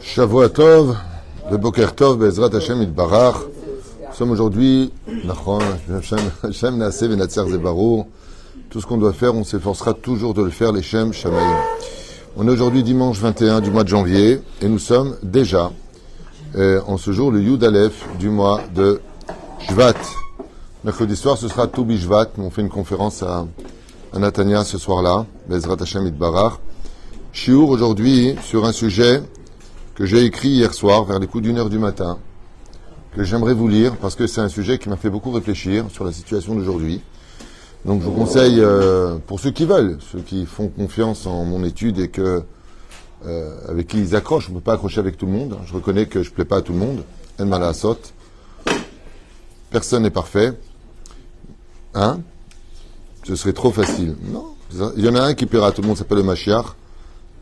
Shavua Tov, le Boker Tov, Bezrat Hashem Itbarach. Nous sommes aujourd'hui. Tout ce qu'on doit faire, on s'efforcera toujours de le faire, les Shem Shamayim. On est aujourd'hui dimanche 21 du mois de janvier et nous sommes déjà euh, en ce jour le Yud Aleph du mois de Shvat. Mercredi soir, ce sera Toubi Shvat. On fait une conférence à, à Natania ce soir-là, Bezrat Hashem Itbarach. Shiur aujourd'hui sur un sujet que j'ai écrit hier soir vers les coups d'une heure du matin, que j'aimerais vous lire parce que c'est un sujet qui m'a fait beaucoup réfléchir sur la situation d'aujourd'hui. Donc je vous conseille, euh, pour ceux qui veulent, ceux qui font confiance en mon étude et que euh, avec qui ils accrochent, je ne peux pas accrocher avec tout le monde. Je reconnais que je ne plais pas à tout le monde. En mal saute. Personne n'est parfait. Hein? Ce serait trop facile. Non. Il y en a un qui plaira à tout le monde, s'appelle le Machiar.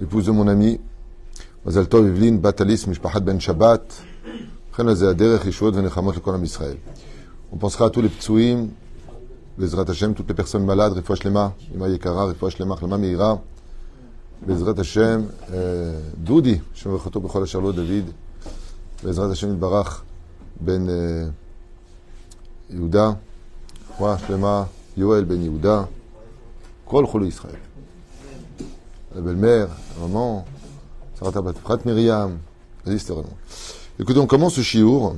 l'épouse de mon ami, Mazal Tov Evelyne Batalis Mishpachat Ben Shabbat, on pensera à tous les ptsuim, Bezrat Hashem, toutes les personnes malades, Rifouach Lema, Ima Yekara, Rifouach Lema, Chlama Meira, Bezrat Hashem, Doudi, Shem Vechoto Bechol Asherlo David, Bezrat Hashem Barach, Ben Yehuda, Rifouach Lema, Yoel Ben Yehuda, Kol Cholu Israël. La belle-mère, la maman, Sarah Prat Myriam, vraiment. Écoutez, on commence ce chiour,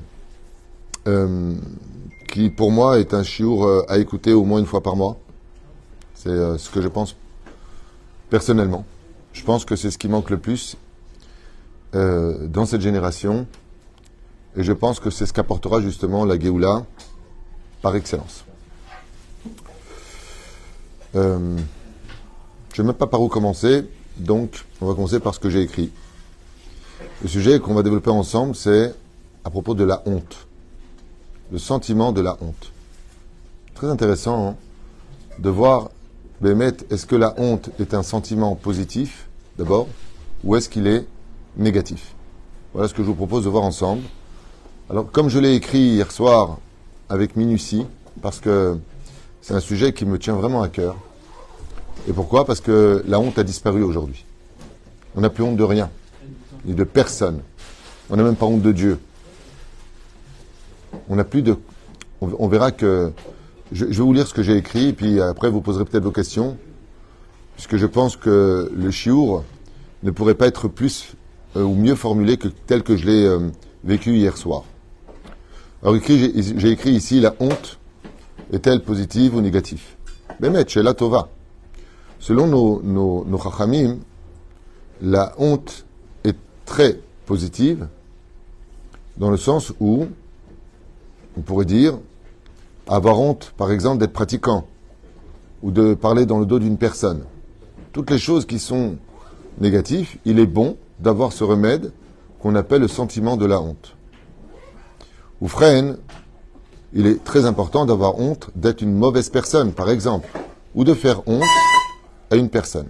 euh, qui pour moi est un chiour euh, à écouter au moins une fois par mois. C'est euh, ce que je pense personnellement. Je pense que c'est ce qui manque le plus dans cette génération. Et je pense que c'est ce qu'apportera justement la Géoula par excellence. Euh, je ne sais même pas par où commencer, donc on va commencer par ce que j'ai écrit. Le sujet qu'on va développer ensemble, c'est à propos de la honte. Le sentiment de la honte. Très intéressant hein, de voir, Bémet, est-ce que la honte est un sentiment positif, d'abord, ou est-ce qu'il est négatif? Voilà ce que je vous propose de voir ensemble. Alors, comme je l'ai écrit hier soir avec minutie, parce que c'est un sujet qui me tient vraiment à cœur. Et pourquoi? Parce que la honte a disparu aujourd'hui. On n'a plus honte de rien ni de personne. On n'a même pas honte de Dieu. On n'a plus de. On, verra que. Je, vais vous lire ce que j'ai écrit, puis après vous poserez peut-être vos questions, puisque je pense que le chiour ne pourrait pas être plus euh, ou mieux formulé que tel que je l'ai euh, vécu hier soir. Alors j'ai écrit ici la honte est-elle positive ou négative? Bémet, chez la Tova. Selon nos, nos, la honte très positive, dans le sens où on pourrait dire avoir honte, par exemple, d'être pratiquant ou de parler dans le dos d'une personne. Toutes les choses qui sont négatives, il est bon d'avoir ce remède qu'on appelle le sentiment de la honte. Ou freine, il est très important d'avoir honte d'être une mauvaise personne, par exemple, ou de faire honte à une personne.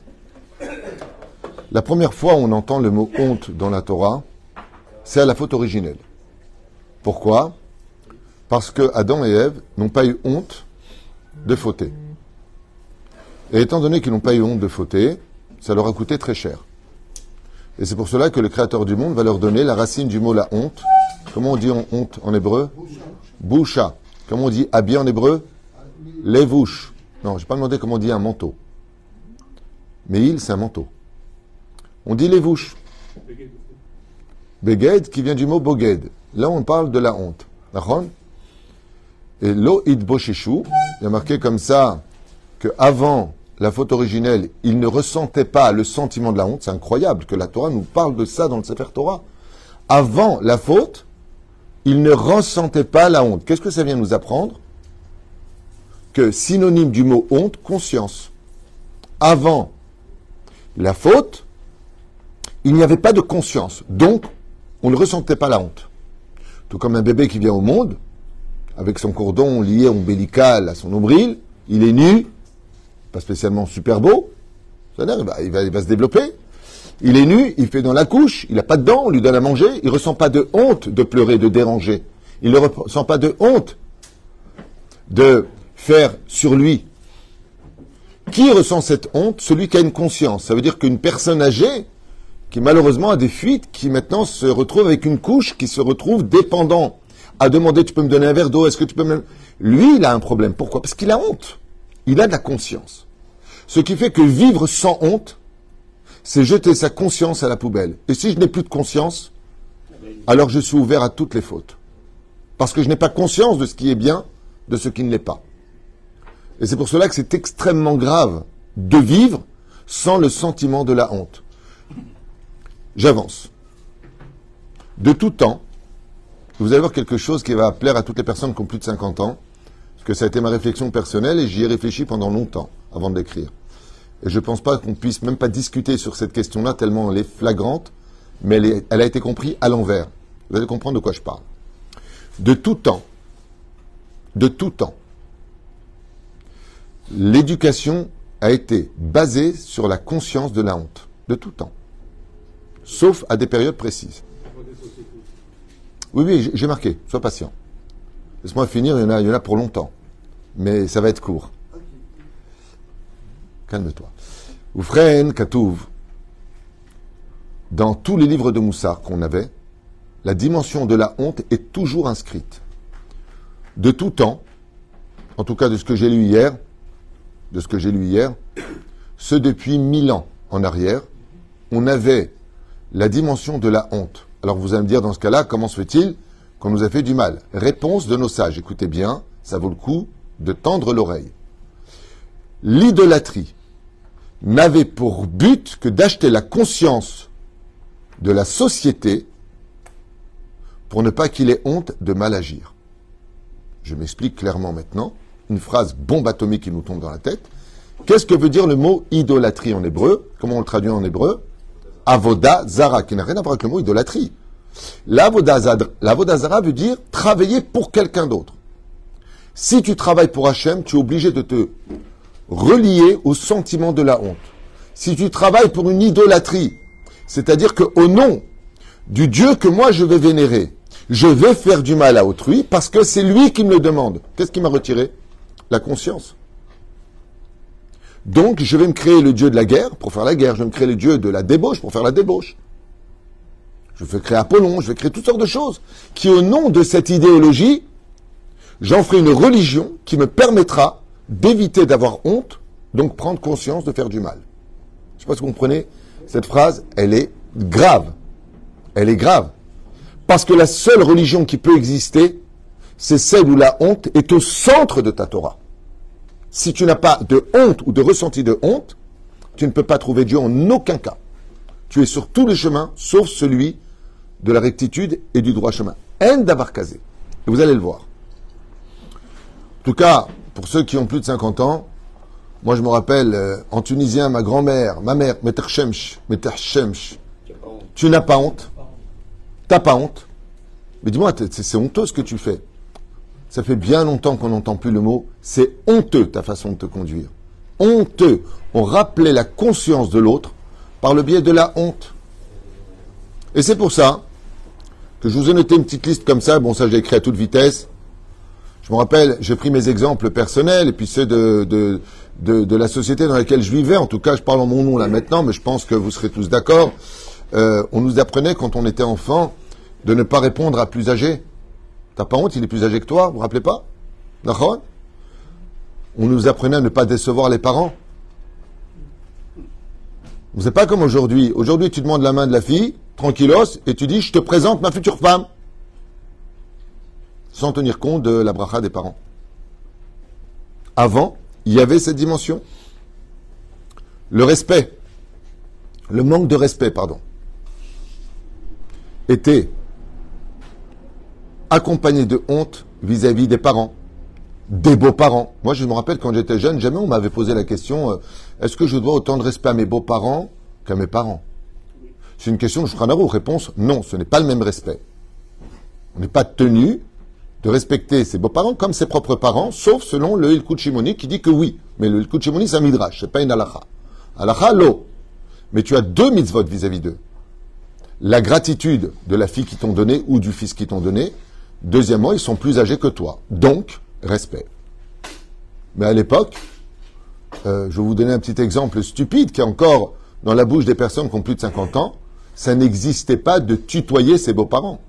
La première fois où on entend le mot honte dans la Torah, c'est à la faute originelle. Pourquoi? Parce que Adam et Ève n'ont pas eu honte de fauter. Et étant donné qu'ils n'ont pas eu honte de fauter, ça leur a coûté très cher. Et c'est pour cela que le Créateur du monde va leur donner la racine du mot la honte. Comment on dit honte en hébreu? Boucha. Comment on dit habillé en hébreu? Levouche. Non, je n'ai pas demandé comment on dit un manteau. Mais il, c'est un manteau. On dit les vouches. Beged qui vient du mot boged. Là, on parle de la honte. Et lo it il y a marqué comme ça que avant la faute originelle, il ne ressentait pas le sentiment de la honte. C'est incroyable que la Torah nous parle de ça dans le Sefer Torah. Avant la faute, il ne ressentait pas la honte. Qu'est-ce que ça vient nous apprendre? Que synonyme du mot honte, conscience. Avant la faute, il n'y avait pas de conscience. Donc, on ne ressentait pas la honte. Tout comme un bébé qui vient au monde, avec son cordon lié ombilical à son nombril, il est nu, pas spécialement super beau, ça il va, il, va, il va se développer. Il est nu, il fait dans la couche, il n'a pas de dents, on lui donne à manger, il ne ressent pas de honte de pleurer, de déranger. Il ne ressent pas de honte de faire sur lui. Qui ressent cette honte? Celui qui a une conscience. Ça veut dire qu'une personne âgée, qui malheureusement a des fuites, qui maintenant se retrouve avec une couche, qui se retrouve dépendant, à demander tu peux me donner un verre d'eau, est-ce que tu peux me... Lui, il a un problème. Pourquoi? Parce qu'il a honte. Il a de la conscience. Ce qui fait que vivre sans honte, c'est jeter sa conscience à la poubelle. Et si je n'ai plus de conscience, alors je suis ouvert à toutes les fautes. Parce que je n'ai pas conscience de ce qui est bien, de ce qui ne l'est pas. Et c'est pour cela que c'est extrêmement grave de vivre sans le sentiment de la honte. J'avance. De tout temps, vous allez voir quelque chose qui va plaire à toutes les personnes qui ont plus de 50 ans, parce que ça a été ma réflexion personnelle et j'y ai réfléchi pendant longtemps avant de l'écrire. Et je ne pense pas qu'on puisse même pas discuter sur cette question-là tellement elle est flagrante, mais elle, elle a été comprise à l'envers. Vous allez comprendre de quoi je parle. De tout temps, de tout temps, l'éducation a été basée sur la conscience de la honte. De tout temps sauf à des périodes précises. Oui, oui, j'ai marqué, sois patient. Laisse-moi finir, il y, en a, pour longtemps. Mais ça va être court. Calme-toi. Oufren Katouv, dans tous les livres de Moussard qu'on avait, la dimension de la honte est toujours inscrite. De tout temps, en tout cas de ce que j'ai lu hier, de ce que j'ai lu hier, ce depuis mille ans en arrière, on avait la dimension de la honte. Alors vous allez me dire dans ce cas-là, comment se fait-il qu'on nous a fait du mal? Réponse de nos sages, écoutez bien, ça vaut le coup de tendre l'oreille. L'idolâtrie n'avait pour but que d'acheter la conscience de la société pour ne pas qu'il ait honte de mal agir. Je m'explique clairement maintenant. Une phrase bombe atomique qui nous tombe dans la tête. Qu'est-ce que veut dire le mot idolâtrie en hébreu? Comment on le traduit en hébreu? Avoda zara, qui n'a rien à voir avec le mot idolâtrie. L'avoda zara veut dire travailler pour quelqu'un d'autre. Si tu travailles pour Hachem, tu es obligé de te relier au sentiment de la honte. Si tu travailles pour une idolâtrie, c'est-à-dire qu'au nom du Dieu que moi je vais vénérer, je vais faire du mal à autrui parce que c'est lui qui me le demande. Qu'est-ce qui m'a retiré? La conscience. Donc, je vais me créer le dieu de la guerre pour faire la guerre. Je vais me créer le dieu de la débauche pour faire la débauche. Je vais créer Apollon, je vais créer toutes sortes de choses qui, au nom de cette idéologie, j'en ferai une religion qui me permettra d'éviter d'avoir honte, donc prendre conscience de faire du mal. Je ne sais pas si vous comprenez. Cette phrase, elle est grave. Elle est grave. Parce que la seule religion qui peut exister, c'est celle où la honte est au centre de ta Torah si tu n'as pas de honte ou de ressenti de honte, tu ne peux pas trouver Dieu en aucun cas. Tu es sur tous les chemins, sauf celui de la rectitude et du droit chemin. En casé. Et vous allez le voir. En tout cas, pour ceux qui ont plus de 50 ans, moi je me rappelle, euh, en tunisien, ma grand-mère, ma mère, Metershemsh, Metershemsh, tu n'as pas honte. T'as pas honte. Mais dis-moi, c'est honteux ce que tu fais. Ça fait bien longtemps qu'on n'entend plus le mot. C'est honteux ta façon de te conduire. Honteux. On rappelait la conscience de l'autre par le biais de la honte. Et c'est pour ça que je vous ai noté une petite liste comme ça. Bon, ça j'ai écrit à toute vitesse. Je me rappelle, j'ai pris mes exemples personnels et puis ceux de, la société dans laquelle je vivais. En tout cas, je parle en mon nom là maintenant, mais je pense que vous serez tous d'accord. Euh, on nous apprenait quand on était enfant de ne pas répondre à plus âgés. T'as pas honte, il est plus âgé que toi, vous vous rappelez pas D'accord On nous apprenait à ne pas décevoir les parents. N'êtes pas comme aujourd'hui. Aujourd'hui, tu demandes la main de la fille, tranquillos, et tu dis, je te présente ma future femme. Sans tenir compte de la bracha des parents. Avant, il y avait cette dimension. Le respect, le manque de respect, pardon, était accompagné de honte vis-à-vis des parents, des beaux-parents. Moi, je me rappelle quand j'étais jeune, jamais on m'avait posé la question euh, est-ce que je dois autant de respect à mes beaux-parents qu'à mes parents? C'est une question de Shranaro. Réponse non, ce n'est pas le même respect. On n'est pas tenu de respecter ses beaux-parents comme ses propres parents, sauf selon le Ilkut Shimoni qui dit que oui. Mais le Ilkut Shimoni, c'est un midrash, c'est pas une halacha. Halacha, l'eau. Mais tu as deux mitzvot vis-à-vis d'eux. La gratitude de la fille qui t'ont donné ou du fils qui t'ont donné. Deuxièmement, ils sont plus âgés que toi. Donc, respect. Mais à l'époque, euh, je vais vous donner un petit exemple stupide qui est encore dans la bouche des personnes qui ont plus de 50 ans. Ça n'existait pas de tutoyer ses beaux-parents.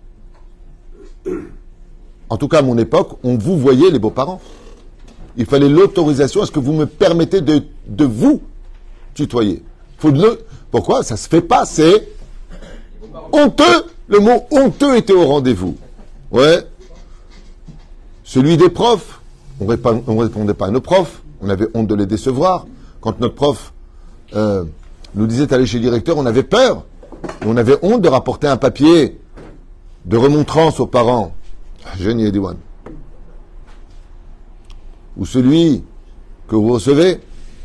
En tout cas, à mon époque, on vous voyait les beaux-parents. Il fallait l'autorisation. Est-ce que vous me permettez de, vous tutoyer. Pourquoi? Ça se fait pas. C'est honteux. Le mot honteux était au rendez-vous. Ouais. Celui des profs. On ne répondait pas à nos profs. On avait honte de les décevoir. Quand notre prof euh, nous disait d'aller chez le directeur, on avait peur. On avait honte de rapporter un papier de remontrance aux parents. Génie Ediwan. Ou celui que vous recevez,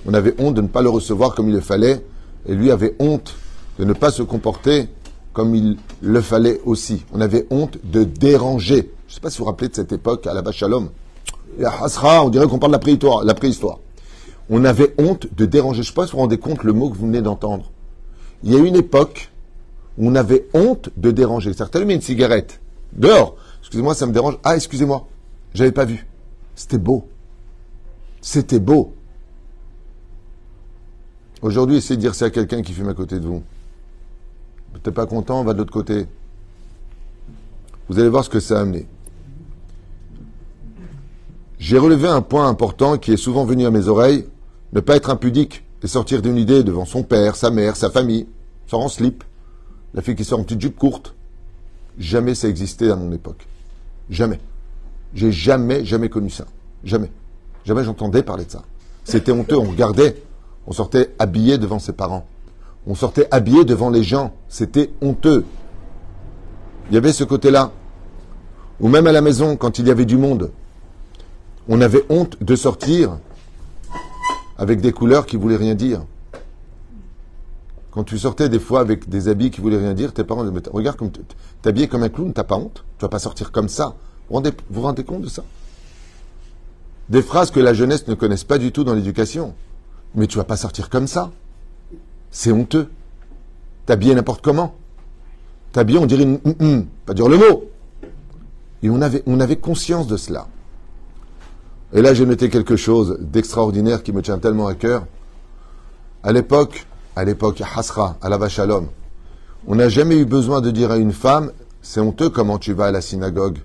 on avait honte de ne pas le recevoir comme il le fallait, et lui avait honte de ne pas se comporter comme il le fallait aussi. On avait honte de déranger. Je ne sais pas si vous vous rappelez de cette époque à la Bachalom. on dirait qu'on parle de la préhistoire, la. On avait honte de déranger. Je ne sais pas si vous vous rendez compte le mot que vous venez d'entendre. Il y a une époque où on avait honte de déranger. Certains allumaient une cigarette dehors. Excusez-moi, ça me dérange. Ah, excusez-moi, j'avais pas vu. C'était beau. C'était beau. Aujourd'hui, essayez de dire ça à quelqu'un qui fume à côté de vous. T'es pas content, va de l'autre côté. Vous allez voir ce que ça a amené. J'ai relevé un point important qui est souvent venu à mes oreilles, ne pas être impudique et sortir d'une idée devant son père, sa mère, sa famille, sort en slip, la fille qui sort en petite jupe courte. Jamais ça existait à mon époque. Jamais. J'ai jamais, jamais connu ça. Jamais. Jamais j'entendais parler de ça. C'était honteux. On regardait. On sortait habillé devant ses parents. On sortait habillé devant les gens. C'était honteux. Il y avait ce côté-là. Ou même à la maison, quand il y avait du monde, on avait honte de sortir avec des couleurs qui voulaient rien dire. Quand tu sortais des fois avec des habits qui voulaient rien dire, tes parents disaient, regarde comme t'es habillé comme un clown, t'as pas honte? Tu vas pas sortir comme ça. Vous rendez, vous rendez compte de ça? Des phrases que la jeunesse ne connaisse pas du tout dans l'éducation. Mais tu vas pas sortir comme ça. C'est honteux. T'habiller n'importe comment. T'habiller, on dirait une, pas dire le mot. Et on avait, on avait conscience de cela. Et là, j'ai noté quelque chose d'extraordinaire qui me tient tellement à cœur. À l'époque, à l'époque, Hasra, à la vache à l'homme, on n'a jamais eu besoin de dire à une femme, c'est honteux comment tu vas à la synagogue.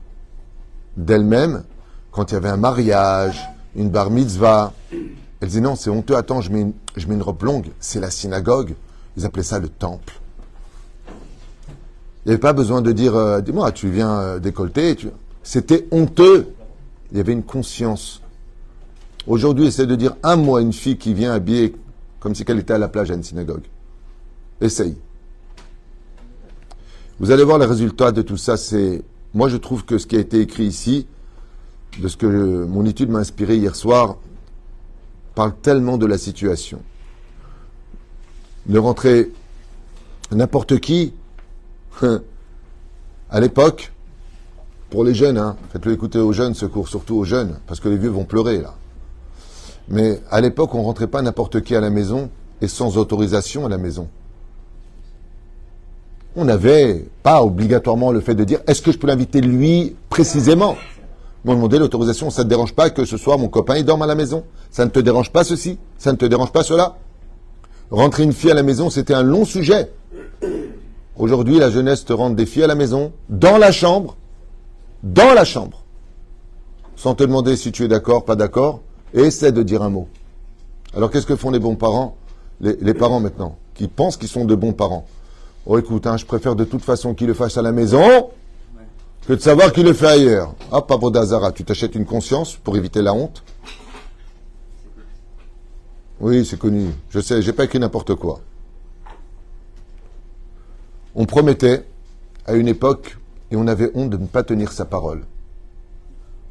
D'elle-même, quand il y avait un mariage, une bar mitzvah, elle disait non, c'est honteux, attends, je mets, une, robe longue, c'est la synagogue. Ils appelaient ça le temple. Il n'y avait pas besoin de dire, euh, dis-moi, tu viens euh, décolleter. C'était honteux. Il y avait une conscience. Aujourd'hui, c'est de dire un mot à une fille qui vient habillée comme si elle était à la plage à une synagogue. Essaye. Vous allez voir le résultat de tout ça. C'est, moi, je trouve que ce qui a été écrit ici, de ce que mon étude m'a inspiré hier soir, parle tellement de la situation. Ne rentrer n'importe qui, à l'époque, pour les jeunes, hein, faites-le écouter aux jeunes, secours surtout aux jeunes, parce que les vieux vont pleurer là. Mais à l'époque, on rentrait pas n'importe qui à la maison et sans autorisation à la maison. On n'avait pas obligatoirement le fait de dire est-ce que je peux l'inviter lui précisément? On demandait l'autorisation, ça ne te dérange pas que ce soit mon copain, il dorme à la maison? Ça ne te dérange pas ceci? Ça ne te dérange pas cela? Rentrer une fille à la maison, c'était un long sujet. Aujourd'hui, la jeunesse te rentre des filles à la maison, dans la chambre, dans la chambre, sans te demander si tu es d'accord, pas d'accord, et essaie de dire un mot. Alors qu'est-ce que font les bons parents les, parents maintenant, qui pensent qu'ils sont de bons parents? Oh écoute, hein, je préfère de toute façon qu'il le fasse à la maison que de savoir qu'il le fait ailleurs. Hop, Abodazara, tu t'achètes une conscience pour éviter la honte Oui, c'est connu. Je sais, j'ai pas écrit n'importe quoi. On promettait à une époque et on avait honte de ne pas tenir sa parole.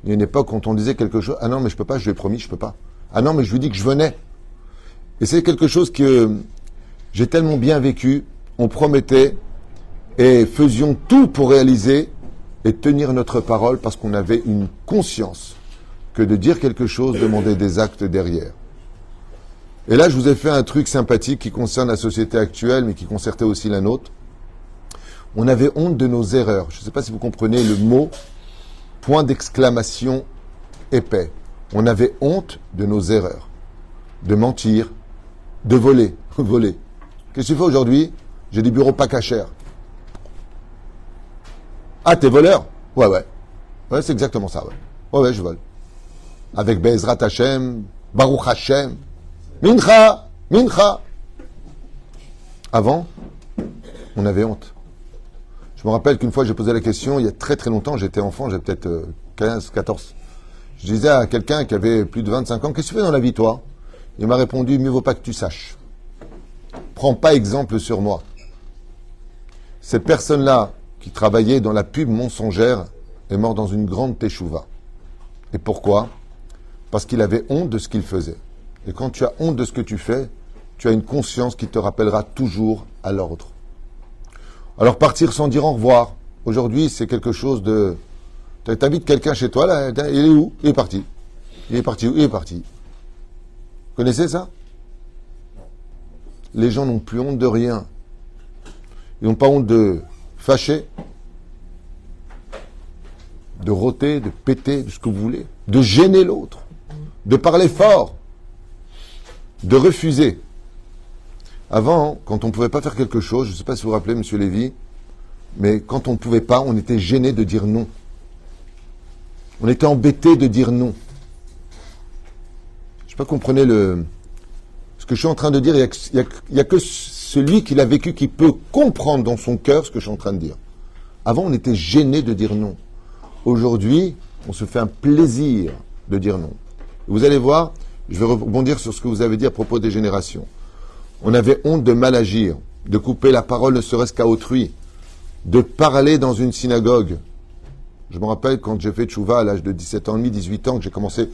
Il y a une époque quand on disait quelque chose, ah non mais je peux pas, je lui ai promis, je peux pas. Ah non mais je lui dis que je venais. Et c'est quelque chose que J'ai tellement bien vécu, on promettait et faisions tout pour réaliser et tenir notre parole parce qu'on avait une conscience que de dire quelque chose demandait des actes derrière. Et là, je vous ai fait un truc sympathique qui concerne la société actuelle, mais qui concernait aussi la nôtre. On avait honte de nos erreurs. Je ne sais pas si vous comprenez le mot point d'exclamation épais. On avait honte de nos erreurs, de mentir, de voler, voler. Qu'est-ce que tu fais aujourd'hui? J'ai des bureaux pas cachers. Ah, t'es voleur Ouais, ouais. Ouais, c'est exactement ça, ouais. Ouais, ouais, je vole. Avec Bezrat Hashem, Baruch Hashem, Mincha, Mincha. Avant, on avait honte. Je me rappelle qu'une fois, j'ai posé la question, il y a très très longtemps, j'étais enfant, j'avais peut-être 15, euh, 14. Je disais à quelqu'un qui avait plus de 25 ans, qu'est-ce que tu fais dans la vie, toi? Il m'a répondu, mieux vaut pas que tu saches. Prends pas exemple sur moi. Cette personne-là, travaillait dans la pub mensongère, est mort dans une grande teshuva. Et pourquoi? Parce qu'il avait honte de ce qu'il faisait. Et quand tu as honte de ce que tu fais, tu as une conscience qui te rappellera toujours à l'ordre. Alors partir sans dire au revoir, aujourd'hui c'est quelque chose de... Tu invites quelqu'un chez toi, là, il est où? Il est parti. Il est parti où? Il est parti. Vous connaissez ça? Les gens n'ont plus honte de rien. Ils n'ont pas honte de de roter, de péter, de ce que vous voulez, de gêner l'autre, de parler fort, de refuser. Avant, quand on ne pouvait pas faire quelque chose, je ne sais pas si vous vous rappelez, Monsieur Lévy, mais quand on ne pouvait pas, on était gêné de dire non. On était embêté de dire non. Je ne sais pas comprenez le. Ce que je suis en train de dire, il n'y a, que celui qui l'a vécu qui peut comprendre dans son cœur ce que je suis en train de dire. Avant, on était gêné de dire non. Aujourd'hui, on se fait un plaisir de dire non. Vous allez voir, je vais rebondir sur ce que vous avez dit à propos des générations. On avait honte de mal agir, de couper la parole ne serait-ce qu'à autrui, de parler dans une synagogue. Je me rappelle quand j'ai fait tchouva à l'âge de 17 ans et demi, 18 ans, que j'ai commencé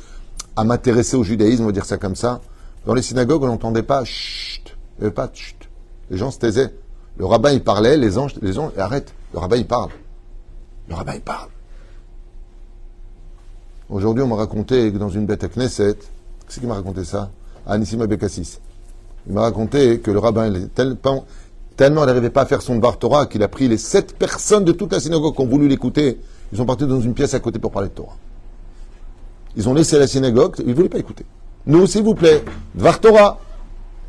à m'intéresser au judaïsme, on va dire ça comme ça. Dans les synagogues, on n'entendait pas chut, pas chut. Les gens se taisaient. Le rabbin, il parlait, les anges, les anges, arrête, le rabbin, il parle. Le rabbin, il parle. Aujourd'hui, on m'a raconté que dans une bête à Knesset, c'est qui m'a raconté ça? Anissima Bekassis. Il m'a raconté que le rabbin, tellement, tellement il n'arrivait pas à faire son bar Torah qu'il a pris les sept personnes de toute la synagogue qui ont voulu l'écouter. Ils sont partis dans une pièce à côté pour parler de Torah. Ils ont laissé la synagogue, ils ne voulaient pas écouter. Nous, s'il vous plaît, Dvar Torah.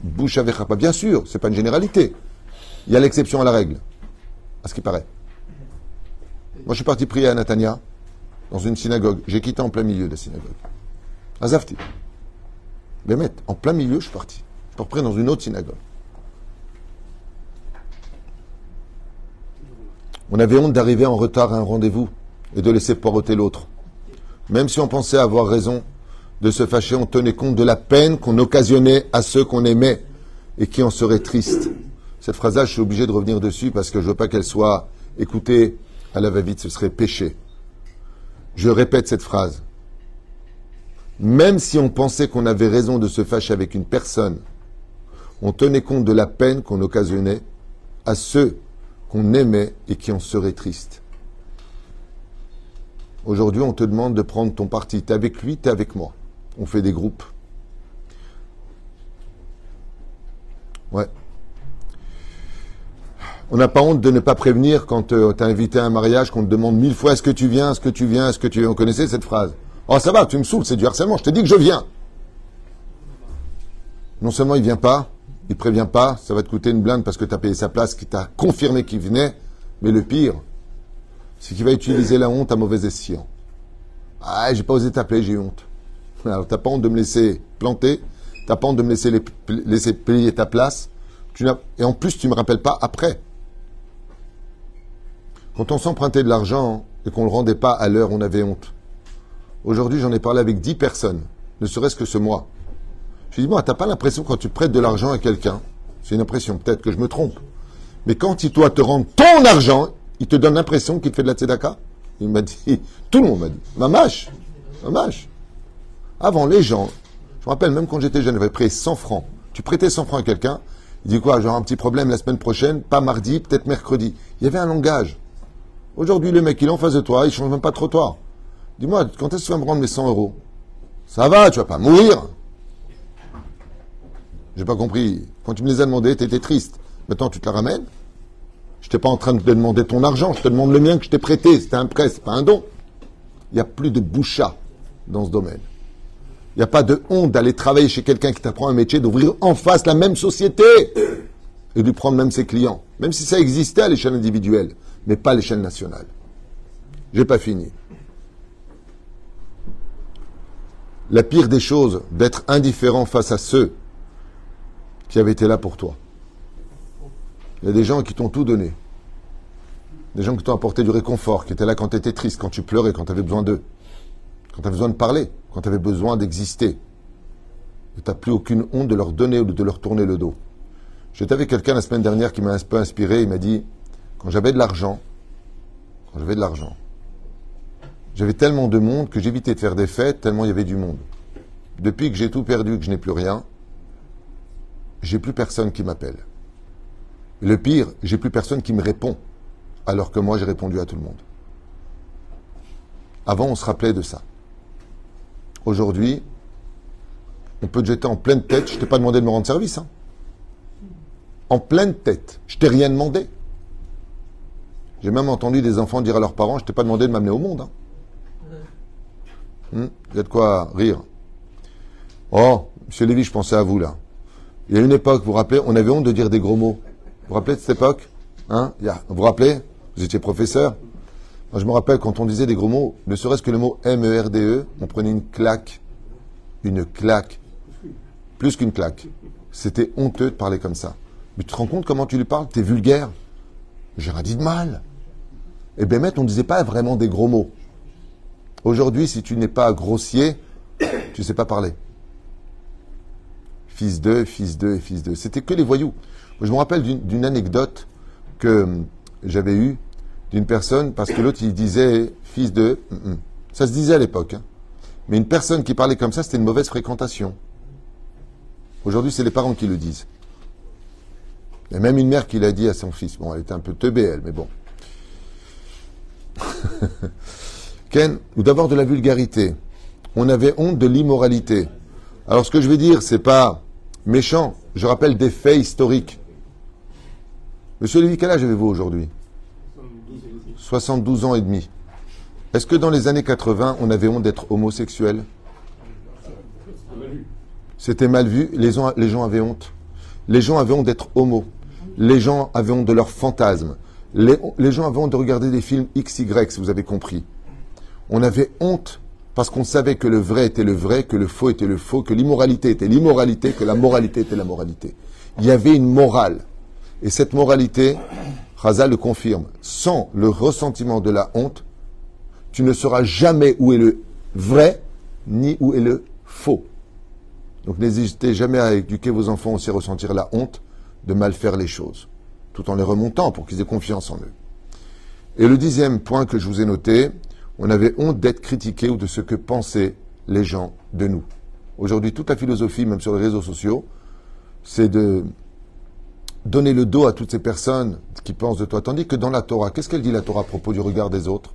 Bouche avec pas bien sûr, c'est pas une généralité. Il y a l'exception à la règle, à ce qui paraît. Moi, je suis parti prier à Natania, dans une synagogue. J'ai quitté en plein milieu de la synagogue. À Zafti. Bémet, en plein milieu, je suis parti. Je suis dans une autre synagogue. On avait honte d'arriver en retard à un rendez-vous et de laisser poireauter l'autre. Même si on pensait avoir raison, de se fâcher, on tenait compte de la peine qu'on occasionnait à ceux qu'on aimait et qui en seraient tristes. Cette phrase-là, je suis obligé de revenir dessus parce que je veux pas qu'elle soit écoutée à la va-vite, ce serait péché. Je répète cette phrase. Même si on pensait qu'on avait raison de se fâcher avec une personne, on tenait compte de la peine qu'on occasionnait à ceux qu'on aimait et qui en seraient tristes. Aujourd'hui, on te demande de prendre ton parti. T'es avec lui, t'es avec moi on fait des groupes. Ouais. On n'a pas honte de ne pas prévenir quand euh, tu invité à un mariage, qu'on te demande mille fois est-ce que tu viens, est-ce que tu viens, est-ce que tu viens. On connaissait cette phrase. Oh, ça va, tu me saoules, c'est du harcèlement. Je te dis que je viens. Non seulement il vient pas, il prévient pas, ça va te coûter une blinde parce que tu as payé sa place, qui t'a confirmé qu'il venait. Mais le pire, c'est qu'il va utiliser la honte à mauvais escient. Ah, j'ai pas osé t'appeler, j'ai honte. Alors, t'as pas honte de me laisser planter, t'as pas honte de me laisser, laisser payer ta place, tu et en plus, tu me rappelles pas après. Quand on s'empruntait de l'argent et qu'on le rendait pas à l'heure, on avait honte. Aujourd'hui, j'en ai parlé avec dix personnes, ne serait-ce que ce mois. Je dis, moi, t'as pas l'impression quand tu prêtes de l'argent à quelqu'un, c'est une impression, peut-être que je me trompe, mais quand il doit te rendre ton argent, il te donne l'impression qu'il fait de la tzedaka? Il m'a dit, tout le monde m'a dit, mamache, mamache. Avant, les gens, je me rappelle, même quand j'étais jeune, j'avais prêté 100 francs. Tu prêtais 100 francs à quelqu'un, Il dit quoi Genre un petit problème la semaine prochaine, pas mardi, peut-être mercredi. Il y avait un langage. Aujourd'hui, le mec, il est en face de toi, il change même pas de trottoir. Dis-moi, quand est-ce que tu vas me rendre mes 100 euros? Ça va, tu vas pas mourir. J'ai pas compris. Quand tu me les as demandés, tu étais triste. Maintenant, tu te la ramènes? Je n'étais pas en train de te demander ton argent, je te demande le mien que je t'ai prêté. C'était un prêt, c'est pas un don. Il n'y a plus de boucha dans ce domaine. Il n'y a pas de honte d'aller travailler chez quelqu'un qui t'apprend un métier, d'ouvrir en face la même société et de prendre même ses clients. Même si ça existait à l'échelle individuelle, mais pas à l'échelle nationale. J'ai pas fini. La pire des choses, d'être indifférent face à ceux qui avaient été là pour toi. Il y a des gens qui t'ont tout donné. Des gens qui t'ont apporté du réconfort, qui étaient là quand tu étais triste, quand tu pleurais, quand tu avais besoin d'eux, quand tu avais besoin de parler, quand tu avais besoin d'exister. Tu n'as plus aucune honte de leur donner ou de leur tourner le dos. J'étais avec quelqu'un la semaine dernière qui m'a un peu inspiré. Il m'a dit quand j'avais de l'argent, quand j'avais de l'argent, j'avais tellement de monde que j'évitais de faire des fêtes tellement il y avait du monde. Depuis que j'ai tout perdu, que je n'ai plus rien, j'ai plus personne qui m'appelle. Le pire, j'ai plus personne qui me répond, alors que moi j'ai répondu à tout le monde. Avant, on se rappelait de ça. Aujourd'hui, on peut te jeter en pleine tête. Je t'ai pas demandé de me rendre service. Hein. En pleine tête. Je t'ai rien demandé. J'ai même entendu des enfants dire à leurs parents, je t'ai pas demandé de m'amener au monde. Hein. Hmm? Il y a de quoi rire? Oh, monsieur Lévy, je pensais à vous là. Il y a une époque, vous vous rappelez, on avait honte de dire des gros mots. Vous vous rappelez de cette époque? Hein? Vous vous rappelez? Vous étiez professeur Je me rappelle quand on disait des gros mots, ne serait-ce que le mot M-E-R-D-E, e, on prenait une claque. Une claque. Plus qu'une claque. C'était honteux de parler comme ça. Mais tu te rends compte comment tu lui parles? T'es vulgaire. J'ai rien dit de mal. Et eh bien, on ne disait pas vraiment des gros mots. Aujourd'hui, si tu n'es pas grossier, tu ne sais pas parler. Fils de, fils de et fils de. C'était que les voyous. Je me rappelle d'une anecdote que hum, j'avais eue d'une personne, parce que l'autre, il disait fils de. Hum, hum. Ça se disait à l'époque. Hein. Mais une personne qui parlait comme ça, c'était une mauvaise fréquentation. Aujourd'hui, c'est les parents qui le disent. Il y a même une mère qui l'a dit à son fils. Bon, elle était un peu teubée, elle, mais bon. Ken, ou d'avoir de la vulgarité. On avait honte de l'immoralité. Alors ce que je vais dire, c'est pas méchant. Je rappelle des faits historiques. Monsieur Lévy, quel âge avez-vous aujourd'hui? 72 ans et demi. Est-ce que dans les années 80, on avait honte d'être homosexuel? C'était mal vu. Les gens, les gens avaient honte. Les gens avaient honte d'être homo. Les gens avaient honte de leurs fantasmes. Les, les gens avaient honte de regarder des films XY, si vous avez compris. On avait honte parce qu'on savait que le vrai était le vrai, que le faux était le faux, que l'immoralité était l'immoralité, que la moralité était la moralité. Il y avait une morale. Et cette moralité, Raza le confirme, sans le ressentiment de la honte, tu ne sauras jamais où est le vrai, ni où est le faux. Donc n'hésitez jamais à éduquer vos enfants aussi à ressentir la honte de mal faire les choses, tout en les remontant pour qu'ils aient confiance en eux. Et le dixième point que je vous ai noté, on avait honte d'être critiqué ou de ce que pensaient les gens de nous. Aujourd'hui, toute la philosophie, même sur les réseaux sociaux, c'est de donner le dos à toutes ces personnes qui pensent de toi. Tandis que dans la Torah, qu'est-ce qu'elle dit la Torah à propos du regard des autres?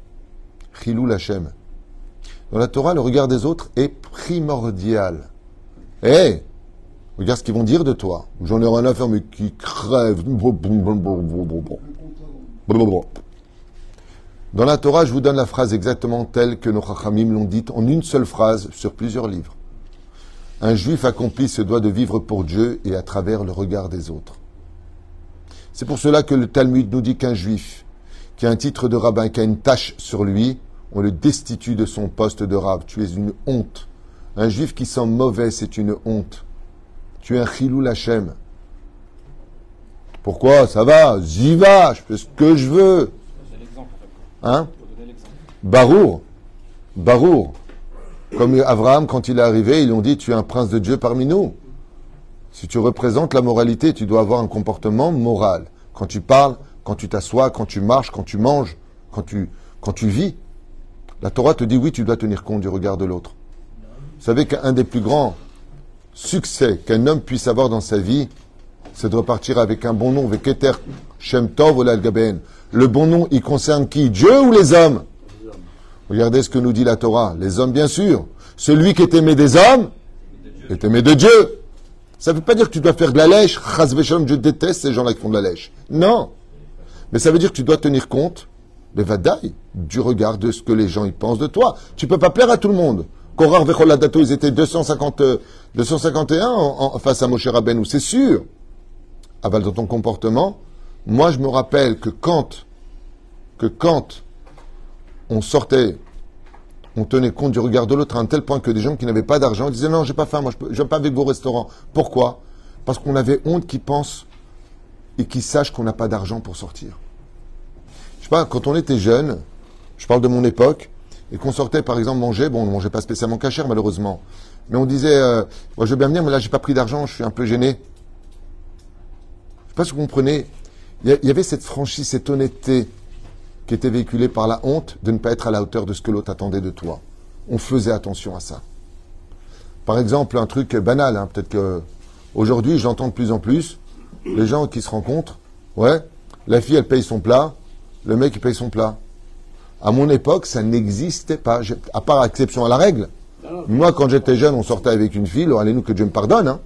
Chilou Lachem. Dans la Torah, le regard des autres est primordial. Eh Regarde ce qu'ils vont dire de toi. J'en ai rien à faire, mais qui crève. Dans la Torah, je vous donne la phrase exactement telle que nos Chachamim l'ont dite en une seule phrase sur plusieurs livres. Un juif accompli se doit de vivre pour Dieu et à travers le regard des autres. C'est pour cela que le Talmud nous dit qu'un juif qui a un titre de rabbin, qui a une tâche sur lui, on le destitue de son poste de rabbin. Tu es une honte. Un juif qui sent mauvais, c'est une honte. Tu es un chilou lachem. Pourquoi? Ça va, j'y va, je fais ce que je veux. Hein? Barour. Barour. Comme Abraham, quand il est arrivé, ils ont dit Tu es un prince de Dieu parmi nous. Si tu représentes la moralité, tu dois avoir un comportement moral. Quand tu parles, quand tu t'assois, quand tu marches, quand tu manges, quand tu, vis. La Torah te dit oui, tu dois tenir compte du regard de l'autre. Vous savez qu'un des plus grands succès qu'un homme puisse avoir dans sa vie, c'est de repartir avec un bon nom, Veketer Shem Tov Le bon nom, il concerne qui? Dieu ou les hommes? Regardez ce que nous dit la Torah. Les hommes, bien sûr. Celui qui est aimé des hommes est aimé de Dieu. Ça ne veut pas dire que tu dois faire de la lèche. je déteste ces gens-là qui font de la lèche. Non. Mais ça veut dire que tu dois tenir compte, de vadaï, du regard de ce que les gens y pensent de toi. Tu peux pas plaire à tout le monde. Korar Vecholadato, ils étaient 250, 251 en, face à Moshe Rabbeinu, c'est sûr. Aval dans ton comportement, moi je me rappelle que quand on sortait, on tenait compte du regard de l'autre à un tel point que des gens qui n'avaient pas d'argent disaient non, j'ai pas faim, moi je viens pas avec vos restaurants. Pourquoi? Parce qu'on avait honte qu'ils pensent et qu'ils sachent qu'on n'a pas d'argent pour sortir. Je sais pas, quand on était jeune, je parle de mon époque, et qu'on sortait par exemple manger, bon, on ne mangeait pas spécialement cachère malheureusement, mais on disait, euh, moi je veux bien venir, mais là j'ai pas pris d'argent, je suis un peu gêné. Je sais pas si vous comprenez. Il y avait cette franchise, cette honnêteté qui était véhiculée par la honte de ne pas être à la hauteur de ce que l'autre attendait de toi. On faisait attention à ça. Par exemple, un truc banal, hein, peut-être que aujourd'hui j'entends de plus en plus les gens qui se rencontrent, ouais, la fille elle paye son plat, le mec il paye son plat. À mon époque, ça n'existait pas, à part exception à la règle. Moi, quand j'étais jeune, on sortait avec une fille, allez-nous que Dieu me pardonne, hein.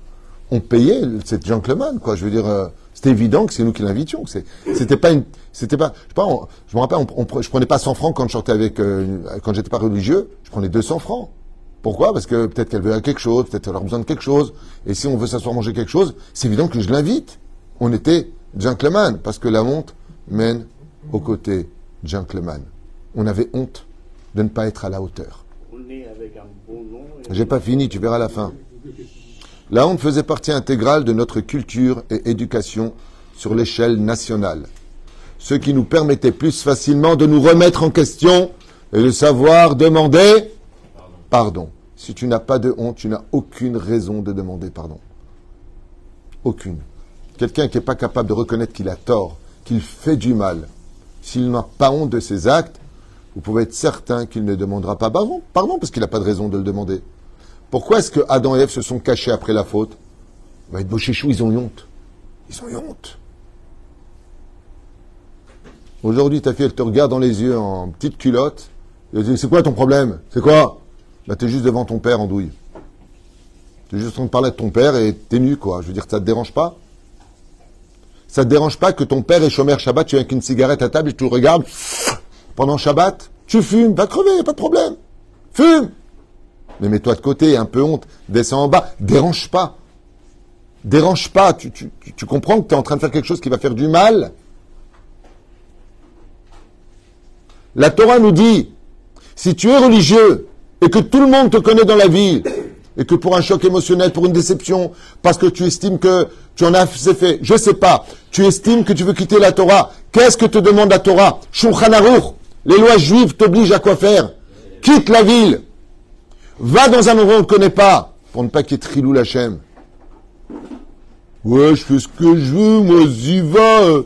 on payait cette gentleman, quoi. Je veux dire, euh, c'était évident que c'est nous qui l'invitions. C'était pas une, c'était pas, je, sais pas, je me rappelle, on, je prenais pas 100 francs quand je sortais avec, euh, quand j'étais pas religieux, je prenais 200 francs. Pourquoi? Parce que peut-être qu'elle veut quelque chose, peut-être qu'elle a besoin de quelque chose. Et si on veut s'asseoir manger quelque chose, c'est évident que je l'invite. On était gentleman, parce que la honte mène au côté gentleman on avait honte de ne pas être à la hauteur. J'ai pas fini, tu verras la fin. La honte faisait partie intégrale de notre culture et éducation sur l'échelle nationale, ce qui nous permettait plus facilement de nous remettre en question et de savoir demander pardon. Si tu n'as pas de honte, tu n'as aucune raison de demander pardon. Aucune. Quelqu'un qui n'est pas capable de reconnaître qu'il a tort, qu'il fait du mal, s'il n'a pas honte de ses actes, vous pouvez être certain qu'il ne demandera pas pardon, parce qu'il n'a pas de raison de le demander. Pourquoi est-ce que Adam et Ève se sont cachés après la faute? Bah, Beau chéchou, ils ont honte. Ils ont eu honte. Aujourd'hui, ta fille, elle te regarde dans les yeux en petite culotte. Elle te dit, c'est quoi ton problème? C'est quoi? Bah, t'es juste devant ton père en douille. T'es juste en train de parler de ton père et t'es nu, quoi. Je veux dire, ça te dérange pas? Ça te dérange pas que ton père est chômeur Shabbat, tu viens avec une cigarette à table et tu le regardes pendant Shabbat, tu fumes, va crever, pas de problème. Fume. Mais mets-toi de côté, un peu honte, descends en bas, dérange pas. Dérange pas, tu, comprends que tu es en train de faire quelque chose qui va faire du mal? La Torah nous dit, si tu es religieux et que tout le monde te connaît dans la ville, et que pour un choc émotionnel, pour une déception, parce que tu estimes que tu en as fait, je sais pas, tu estimes que tu veux quitter la Torah, qu'est-ce que te demande la Torah? Shulchan les lois juives t'obligent à quoi faire? Quitte la ville. Va dans un endroit où on ne connaît pas, pour ne pas qu'il y ait Trilou Lachem. Ouais, je fais ce que je veux, moi, j'y va.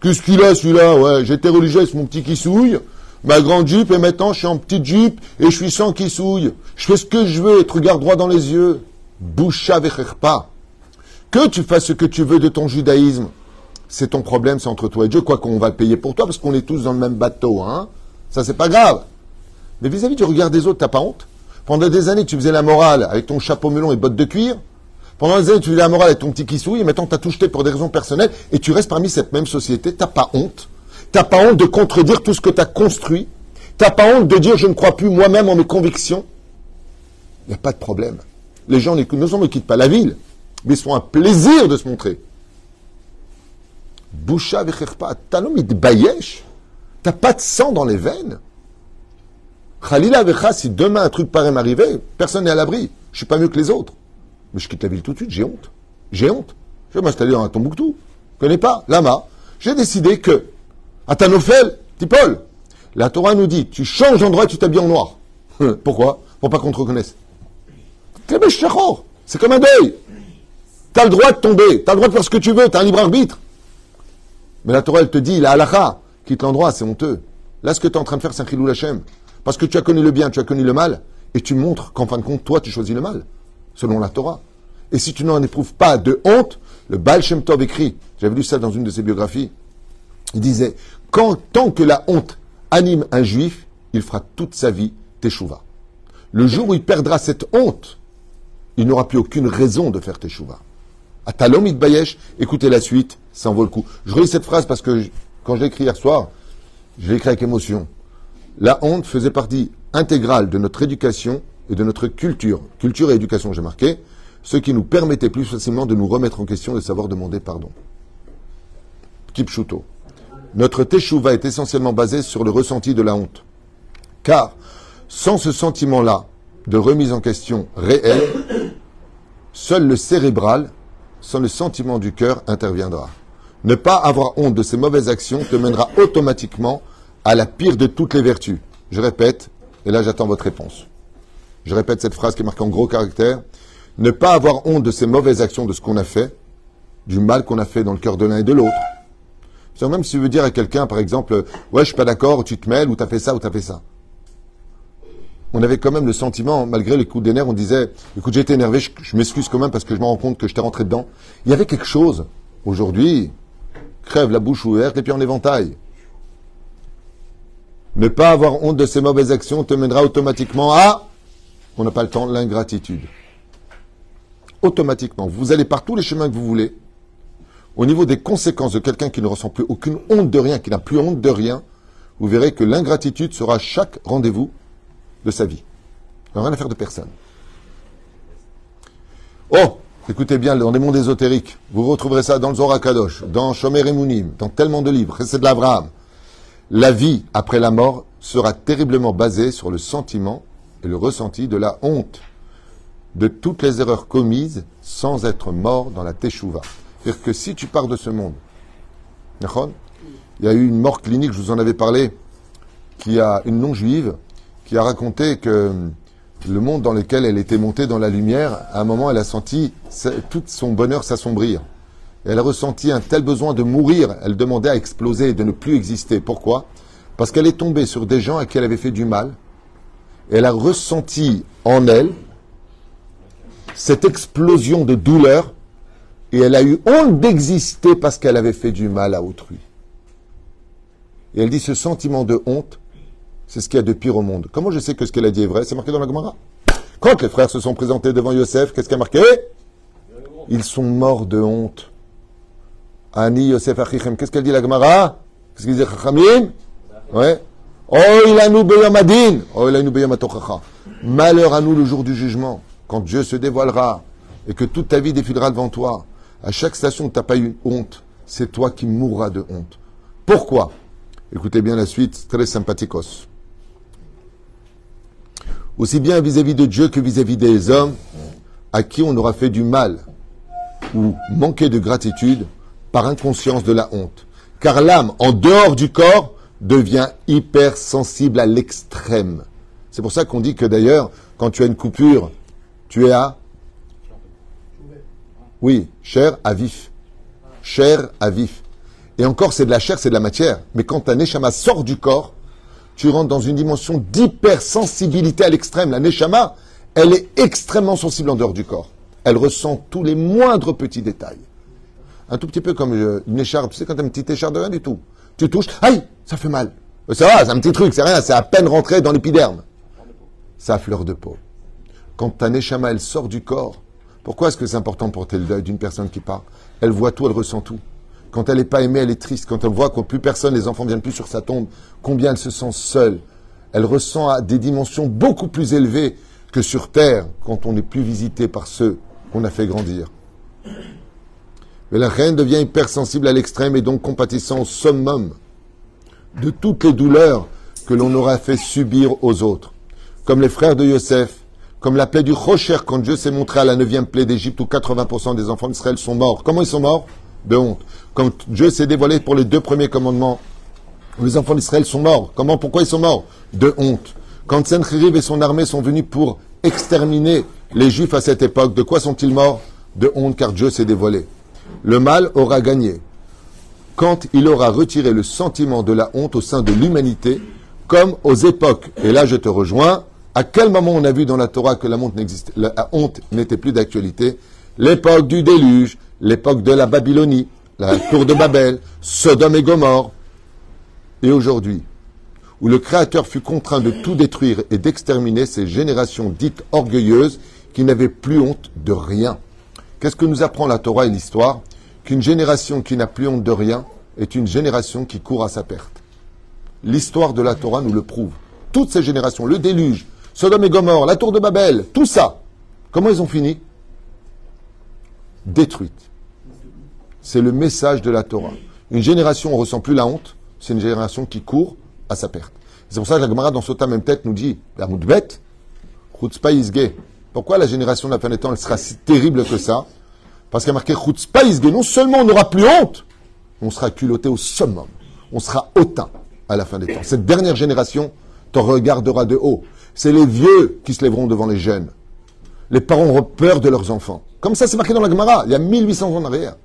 Qu'est-ce qu'il a, celui-là? Ouais, j'étais religieux avec mon petit qui souille, ma grande jupe, et maintenant je suis en petite jupe, et je suis sans qui souille. Je fais ce que je veux, et te regarde droit dans les yeux. Boucha pas. Que tu fasses ce que tu veux de ton judaïsme, c'est ton problème, c'est entre toi et Dieu, quoi qu'on va le payer pour toi, parce qu'on est tous dans le même bateau, hein. Ça, c'est pas grave. Mais vis-à-vis du regard des autres, t'as pas honte? Pendant des années, tu faisais la morale avec ton chapeau melon et bottes de cuir. Pendant des années, tu faisais la morale avec ton petit kissouille, et maintenant t'as tout jeté pour des raisons personnelles, et tu restes parmi cette même société, t'as pas honte. T'as pas honte de contredire tout ce que tu as construit. T'as pas honte de dire je ne crois plus moi-même en mes convictions. Il n'y a pas de problème. Les gens ne quittent pas la ville, mais ils sont un plaisir de se montrer. Boucha. T'as pas de sang dans les veines. Khalila vecha, si demain un truc pareil m'arrivait, personne n'est à l'abri. Je suis pas mieux que les autres. Mais je quitte la ville tout de suite, j'ai honte. J'ai honte. Je vais m'installer dans un Tombouctou. Je connais pas. Lama. J'ai décidé que, à Tanofel, Tipol, la Torah nous dit, tu changes d'endroit tu t'habilles en noir. Pourquoi? Pour pas qu'on te reconnaisse. C'est comme un deuil. T'as le droit de tomber. T'as le droit de faire ce que tu veux. T'as un libre arbitre. Mais la Torah, elle te dit, la halakha, quitte l'endroit, c'est honteux. Là, ce que tu es en train de faire, c'est un chilou lachem. Parce que tu as connu le bien, tu as connu le mal, et tu montres qu'en fin de compte, toi, tu choisis le mal, selon la Torah. Et si tu n'en éprouves pas de honte, Le Baal Shem Tov écrit, j'avais lu ça dans une de ses biographies, il disait, quand, tant que la honte anime un juif, il fera toute sa vie teshuva. Le jour où il perdra cette honte, il n'aura plus aucune raison de faire teshuva. Atalom Itbayesh, écoutez la suite, ça en vaut le coup. Je relis cette phrase parce que quand je l'ai écrit hier soir, je l'ai écrit avec émotion. La honte faisait partie intégrale de notre éducation et de notre culture. Culture et éducation, j'ai marqué. Ce qui nous permettait plus facilement de nous remettre en question et de savoir demander pardon. Kipchuto. Notre teshuva est essentiellement basé sur le ressenti de la honte. Car, sans ce sentiment-là de remise en question réelle, seul le cérébral, sans le sentiment du cœur, interviendra. Ne pas avoir honte de ses mauvaises actions te mènera automatiquement à la pire de toutes les vertus. Je répète, et là j'attends votre réponse. Je répète cette phrase qui est marquée en gros caractère. Ne pas avoir honte de ses mauvaises actions, de ce qu'on a fait, du mal qu'on a fait dans le cœur de l'un et de l'autre. Même si tu veux dire à quelqu'un, par exemple, ouais, je suis pas d'accord, tu te mêles, ou tu as fait ça, ou tu as fait ça. On avait quand même le sentiment, malgré les coups d'énerve, on disait, écoute, j'ai été énervé, je, m'excuse quand même parce que je me rends compte que je t'ai rentré dedans. Il y avait quelque chose. Aujourd'hui, crève la bouche ouverte et puis en éventail. Ne pas avoir honte de ses mauvaises actions te mènera automatiquement à, on n'a pas le temps, l'ingratitude. Automatiquement. Vous allez par tous les chemins que vous voulez. Au niveau des conséquences de quelqu'un qui ne ressent plus aucune honte de rien, qui n'a plus honte de rien, vous verrez que l'ingratitude sera chaque rendez-vous de sa vie. Il rien à faire de personne. Oh, écoutez bien, dans des mondes ésotériques, vous retrouverez ça dans le Zohar Kadosh, dans Shomer Emunim, dans tellement de livres, c'est de l'Abraham. La vie après la mort sera terriblement basée sur le sentiment et le ressenti de la honte de toutes les erreurs commises sans être mort dans la teshuva. C'est-à-dire que si tu pars de ce monde, il y a eu une mort clinique, je vous en avais parlé, qui a une non-juive, qui a raconté que le monde dans lequel elle était montée dans la lumière, à un moment, elle a senti tout son bonheur s'assombrir. Elle a ressenti un tel besoin de mourir, elle demandait à exploser et de ne plus exister. Pourquoi? Parce qu'elle est tombée sur des gens à qui elle avait fait du mal. elle a ressenti en elle cette explosion de douleur et elle a eu honte d'exister parce qu'elle avait fait du mal à autrui. Et elle dit ce sentiment de honte, c'est ce qu'il y a de pire au monde. Comment je sais que ce qu'elle a dit est vrai? C'est marqué dans la Gemara. Quand les frères se sont présentés devant Yosef, qu'est-ce qu'il a marqué? Ils sont morts de honte. Ani Yosef Achichem. Qu'est-ce qu'elle dit la Gemara? Qu'est-ce qu'il dit Chachamim? Ouais. Malheur à nous le jour du jugement, quand Dieu se dévoilera et que toute ta vie défilera devant toi. À chaque station où tu n'as pas eu honte, c'est toi qui mourras de honte. Pourquoi? Écoutez bien la suite, très sympathiquos. Aussi bien vis-à-vis de Dieu que vis-à-vis des hommes à qui on aura fait du mal ou manqué de gratitude par inconscience de la honte. Car l'âme, en dehors du corps, devient hypersensible à l'extrême. C'est pour ça qu'on dit que d'ailleurs, quand tu as une coupure, tu es à oui, chair à vif. Chair à vif. Et encore, c'est de la chair, c'est de la matière. Mais quand un neshama sort du corps, tu rentres dans une dimension d'hypersensibilité à l'extrême. La neshama, elle est extrêmement sensible en dehors du corps. Elle ressent tous les moindres petits détails. Un tout petit peu comme euh, une écharpe. Tu sais, quand tu as une petite écharpe de rien du tout. Tu touches, aïe, ça fait mal. Euh, ça va, c'est un petit truc, c'est rien, c'est à peine rentré dans l'épiderme. Ça fleur de peau. Quand ta neshama, elle sort du corps, pourquoi est-ce que c'est important pour le deuil d'une personne qui part? Elle voit tout, elle ressent tout. Quand elle n'est pas aimée, elle est triste. Quand elle voit que plus personne, les enfants ne viennent plus sur sa tombe, combien elle se sent seule. Elle ressent à des dimensions beaucoup plus élevées que sur Terre, quand on n'est plus visité par ceux qu'on a fait grandir. Mais la reine devient hypersensible à l'extrême et donc compatissant au summum de toutes les douleurs que l'on aura fait subir aux autres. Comme les frères de Yosef, comme la plaie du Rocher, quand Dieu s'est montré à la neuvième plaie d'Égypte où 80% des enfants d'Israël sont morts. Comment ils sont morts? De honte. Quand Dieu s'est dévoilé pour les deux premiers commandements, les enfants d'Israël sont morts. Comment? Pourquoi ils sont morts? De honte. Quand Sencheriv et son armée sont venus pour exterminer les Juifs à cette époque, de quoi sont-ils morts? De honte, car Dieu s'est dévoilé. Le mal aura gagné. Quand il aura retiré le sentiment de la honte au sein de l'humanité, comme aux époques, et là je te rejoins, à quel moment on a vu dans la Torah que la honte n'était plus d'actualité? L'époque du déluge, l'époque de la Babylonie, la tour de Babel, Sodome et Gomorre, et aujourd'hui, où le Créateur fut contraint de tout détruire et d'exterminer ces générations dites orgueilleuses qui n'avaient plus honte de rien. Qu'est-ce que nous apprend la Torah et l'histoire Qu'une génération qui n'a plus honte de rien est une génération qui court à sa perte. L'histoire de la Torah nous le prouve. Toutes ces générations, le déluge, Sodome et Gomorre, la tour de Babel, tout ça, comment ils ont fini Détruites. C'est le message de la Torah. Une génération, on ne ressent plus la honte, c'est une génération qui court à sa perte. C'est pour ça que la Gemara dans Sota même tête nous dit, la moudbet, chutzpah. Pourquoi la génération de la fin des temps, elle sera si terrible que ça Parce qu'il y a marqué. Non seulement on n'aura plus honte, on sera culotté au summum. On sera hautain à la fin des temps. Cette dernière génération te regardera de haut. C'est les vieux qui se lèveront devant les jeunes. Les parents auront peur de leurs enfants. Comme ça, c'est marqué dans la Gemara, il y a 1800 ans en arrière.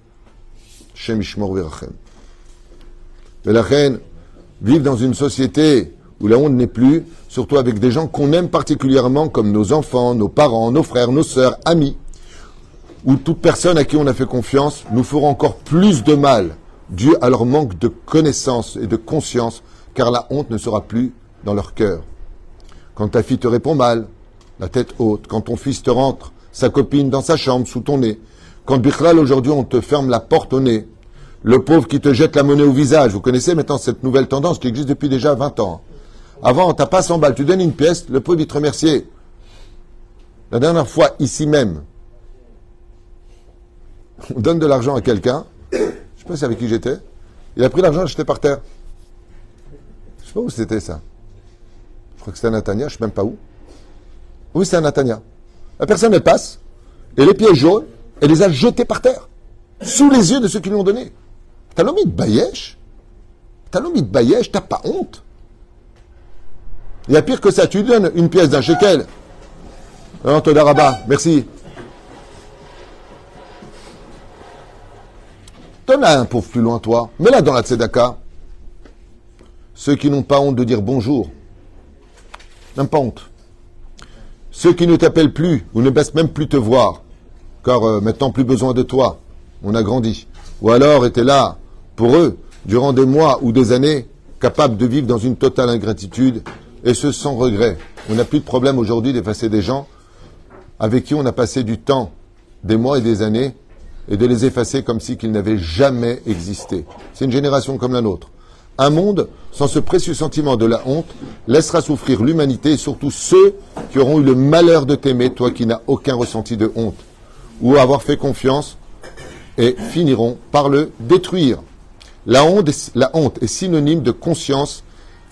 Shem Ishmor Verachem. la reine, vivre dans une société où la honte n'est plus, surtout avec des gens qu'on aime particulièrement comme nos enfants, nos parents, nos frères, nos sœurs, amis, ou toute personne à qui on a fait confiance, nous feront encore plus de mal dû à leur manque de connaissance et de conscience, car la honte ne sera plus dans leur cœur. Quand ta fille te répond mal, la tête haute, quand ton fils te rentre sa copine dans sa chambre sous ton nez, quand Bichlal aujourd'hui on te ferme la porte au nez, le pauvre qui te jette la monnaie au visage. Vous connaissez maintenant cette nouvelle tendance qui existe depuis déjà 20 ans. Avant, t'as pas 100 balles, tu donnes une pièce, le pauvre il te. La dernière fois, ici même, on donne de l'argent à quelqu'un, je sais pas si avec qui j'étais, il a pris l'argent, j'étais par terre. Je sais pas où c'était ça. Je crois que c'était à Natania, je sais même pas où. Oui, c'est à Natania. La personne, elle passe, et les pieds jaunes, elle les a jetés par terre, sous les yeux de ceux qui lui ont donné. T'as l'homme de Bayesh T'as l'homme de Bayesh, t'as pas honte? Il y a pire que ça, tu lui donnes une pièce d'un shekel. Non, Todaraba, merci. Donne-la un pauvre plus loin, toi. Mets-la dans la tzedaka. Ceux qui n'ont pas honte de dire bonjour. Même pas honte. Ceux qui ne t'appellent plus ou ne baissent même plus te voir, car euh, maintenant plus besoin de toi, on a grandi. Ou alors étaient là pour eux, durant des mois ou des années, capables de vivre dans une totale ingratitude, et ce sans regret. On n'a plus de problème aujourd'hui d'effacer des gens avec qui on a passé du temps, des mois et des années, et de les effacer comme si qu'ils n'avaient jamais existé. C'est une génération comme la nôtre. Un monde sans ce précieux sentiment de la honte laissera souffrir l'humanité et surtout ceux qui auront eu le malheur de t'aimer, toi qui n'as aucun ressenti de honte, ou avoir fait confiance, et finiront par le détruire. La honte, est synonyme de conscience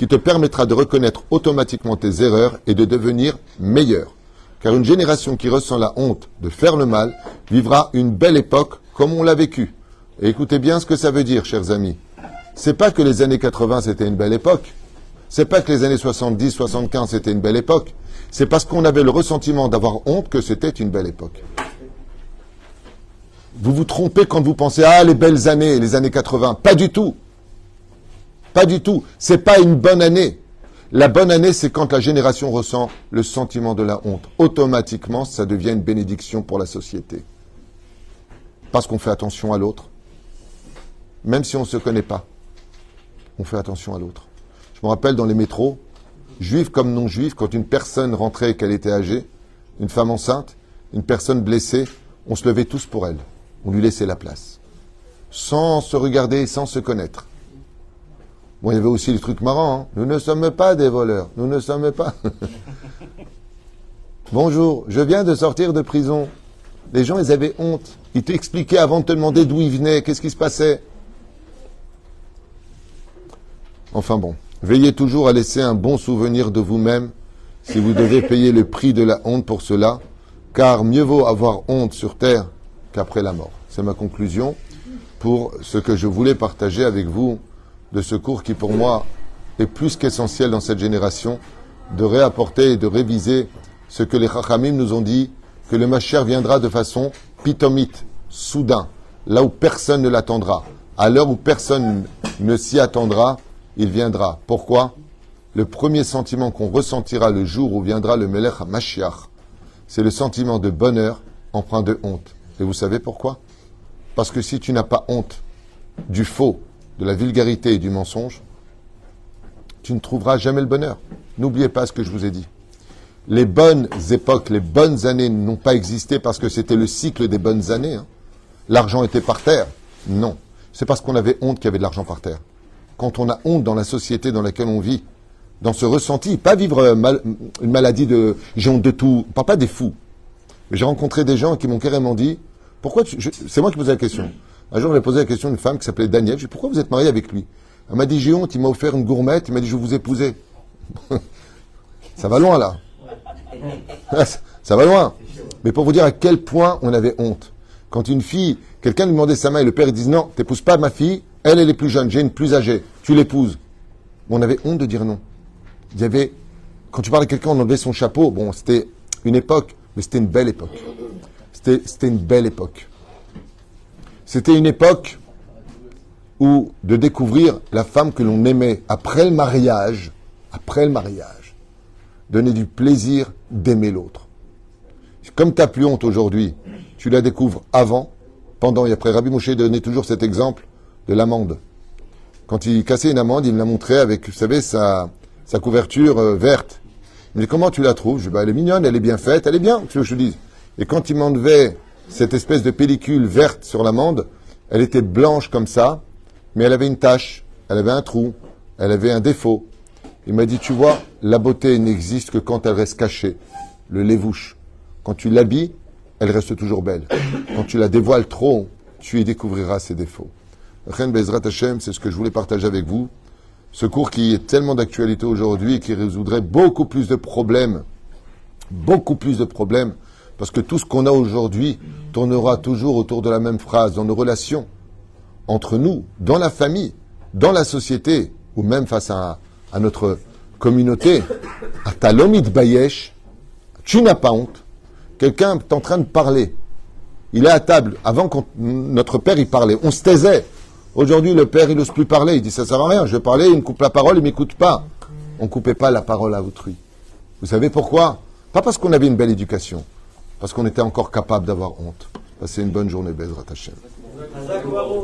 qui te permettra de reconnaître automatiquement tes erreurs et de devenir meilleur. Car une génération qui ressent la honte de faire le mal vivra une belle époque comme on l'a vécu. Et écoutez bien ce que ça veut dire, chers amis. C'est pas que les années 80 c'était une belle époque. C'est pas que les années 70, 75 c'était une belle époque. C'est parce qu'on avait le ressentiment d'avoir honte que c'était une belle époque. Vous vous trompez quand vous pensez ah les belles années, les années 80. Pas du tout. Pas du tout. C'est pas une bonne année. La bonne année, c'est quand la génération ressent le sentiment de la honte. Automatiquement, ça devient une bénédiction pour la société. Parce qu'on fait attention à l'autre. Même si on ne se connaît pas, on fait attention à l'autre. Je me rappelle dans les métros, juifs comme non juifs, quand une personne rentrait et qu'elle était âgée, une femme enceinte, une personne blessée, on se levait tous pour elle. On lui laissait la place. Sans se regarder, sans se connaître. Bon, il y avait aussi des trucs marrants. Hein. Nous ne sommes pas des voleurs. Nous ne sommes pas. Bonjour, je viens de sortir de prison. Les gens, ils avaient honte. Ils t'expliquaient avant de te demander d'où ils venaient, qu'est-ce qui se passait. Enfin bon, veillez toujours à laisser un bon souvenir de vous-même si vous devez payer le prix de la honte pour cela, car mieux vaut avoir honte sur terre qu'après la mort. C'est ma conclusion pour ce que je voulais partager avec vous de ce cours qui pour moi est plus qu'essentiel dans cette génération, de réapporter et de réviser ce que les Chachamim nous ont dit, que le Mashiach viendra de façon pitomite, soudain, là où personne ne l'attendra. À l'heure où personne ne s'y attendra, il viendra. Pourquoi? Le premier sentiment qu'on ressentira le jour où viendra le Melech Mashiach, c'est le sentiment de bonheur empreint de honte. Et vous savez pourquoi? Parce que si tu n'as pas honte du faux, de la vulgarité et du mensonge, tu ne trouveras jamais le bonheur. N'oubliez pas ce que je vous ai dit. Les bonnes époques, les bonnes années n'ont pas existé parce que c'était le cycle des bonnes années. hein. L'argent était par terre. Non. C'est parce qu'on avait honte qu'il y avait de l'argent par terre. Quand on a honte dans la société dans laquelle on vit, dans ce ressenti, pas vivre euh, une maladie de j'ai honte de tout, on pas des fous. J'ai rencontré des gens qui m'ont carrément dit pourquoi c'est moi qui posais la question. Un jour, j'ai posé la question à une femme qui s'appelait Daniel. Je lui ai dit pourquoi vous êtes marié avec lui? Elle m'a dit j'ai honte, il m'a offert une gourmette, il m'a dit je vais vous épouser. Ça va loin là. Ça va loin. Mais pour vous dire à quel point on avait honte. Quand une fille, quelqu'un lui demandait sa main et le père il disait non, t'épouses pas ma fille, elle elle est plus jeune, j'ai une plus âgée, tu l'épouses. On avait honte de dire non. Il y avait, quand tu parlais à quelqu'un, on enlevait son chapeau. Bon, c'était une époque, mais c'était une belle époque. C'était, c'était une belle époque. C'était une époque où de découvrir la femme que l'on aimait après le mariage, après le mariage, donner du plaisir d'aimer l'autre. Comme tu n'as plus honte aujourd'hui, tu la découvres avant, pendant et après. Rabbi Moshe donnait toujours cet exemple de l'amande. Quand il cassait une amande, il me la montrait avec, vous savez, sa, sa couverture euh, verte. Il me dit, comment tu la trouves? Je dis, bah, elle est mignonne, elle est bien faite, elle est bien, que je te dise? Et quand il m'enlevait cette espèce de pellicule verte sur l'amande, elle était blanche comme ça, mais elle avait une tache, elle avait un trou, elle avait un défaut. Il m'a dit, tu vois, la beauté n'existe que quand elle reste cachée. Le lévouche. Quand tu l'habilles, elle reste toujours belle. Quand tu la dévoiles trop, tu y découvriras ses défauts. Chen Bezrat Hashem, c'est ce que je voulais partager avec vous. Ce cours qui est tellement d'actualité aujourd'hui et qui résoudrait beaucoup plus de problèmes, beaucoup plus de problèmes, parce que tout ce qu'on a aujourd'hui tournera toujours autour de la même phrase, dans nos relations, entre nous, dans la famille, dans la société, ou même face à, notre communauté. À Bayesh, tu n'as pas honte. Quelqu'un est en train de parler. Il est à table. Avant, qu'on- notre père, il parlait. On se taisait. Aujourd'hui, le père, il n'ose plus parler. Il dit, ça sert à rien. Je vais parler, il me coupe la parole, il m'écoute pas. On coupait pas la parole à autrui. Vous savez pourquoi? Pas parce qu'on avait une belle éducation. Parce qu'on était encore capable d'avoir honte. Passez une bonne journée, Bezrat Hashem.